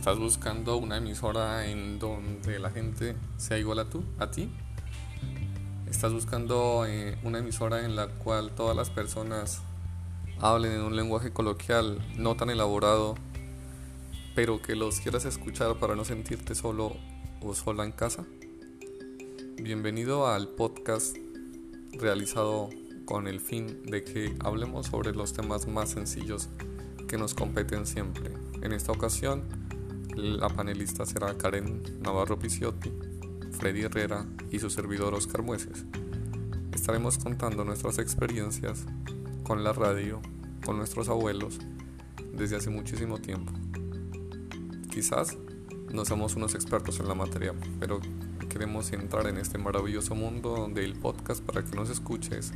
¿Estás buscando una emisora en donde la gente sea igual a tú, a ti? ¿Estás buscando eh, una emisora en la cual todas las personas hablen en un lenguaje coloquial no tan elaborado, pero que los quieras escuchar para no sentirte solo o sola en casa? Bienvenido al podcast realizado con el fin de que hablemos sobre los temas más sencillos que nos competen siempre. En esta ocasión, la panelista será Karen Navarro Picciotti, Freddy Herrera y su servidor Oscar Mueces. Estaremos contando nuestras experiencias con la radio, con nuestros abuelos, desde hace muchísimo tiempo. Quizás no somos unos expertos en la materia, pero queremos entrar en este maravilloso mundo del podcast para que nos escuches,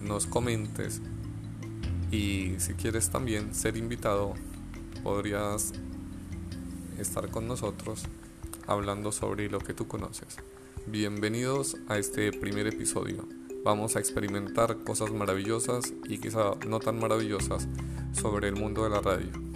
nos comentes y si quieres también ser invitado, podrías estar con nosotros hablando sobre lo que tú conoces. Bienvenidos a este primer episodio. Vamos a experimentar cosas maravillosas y quizá no tan maravillosas sobre el mundo de la radio.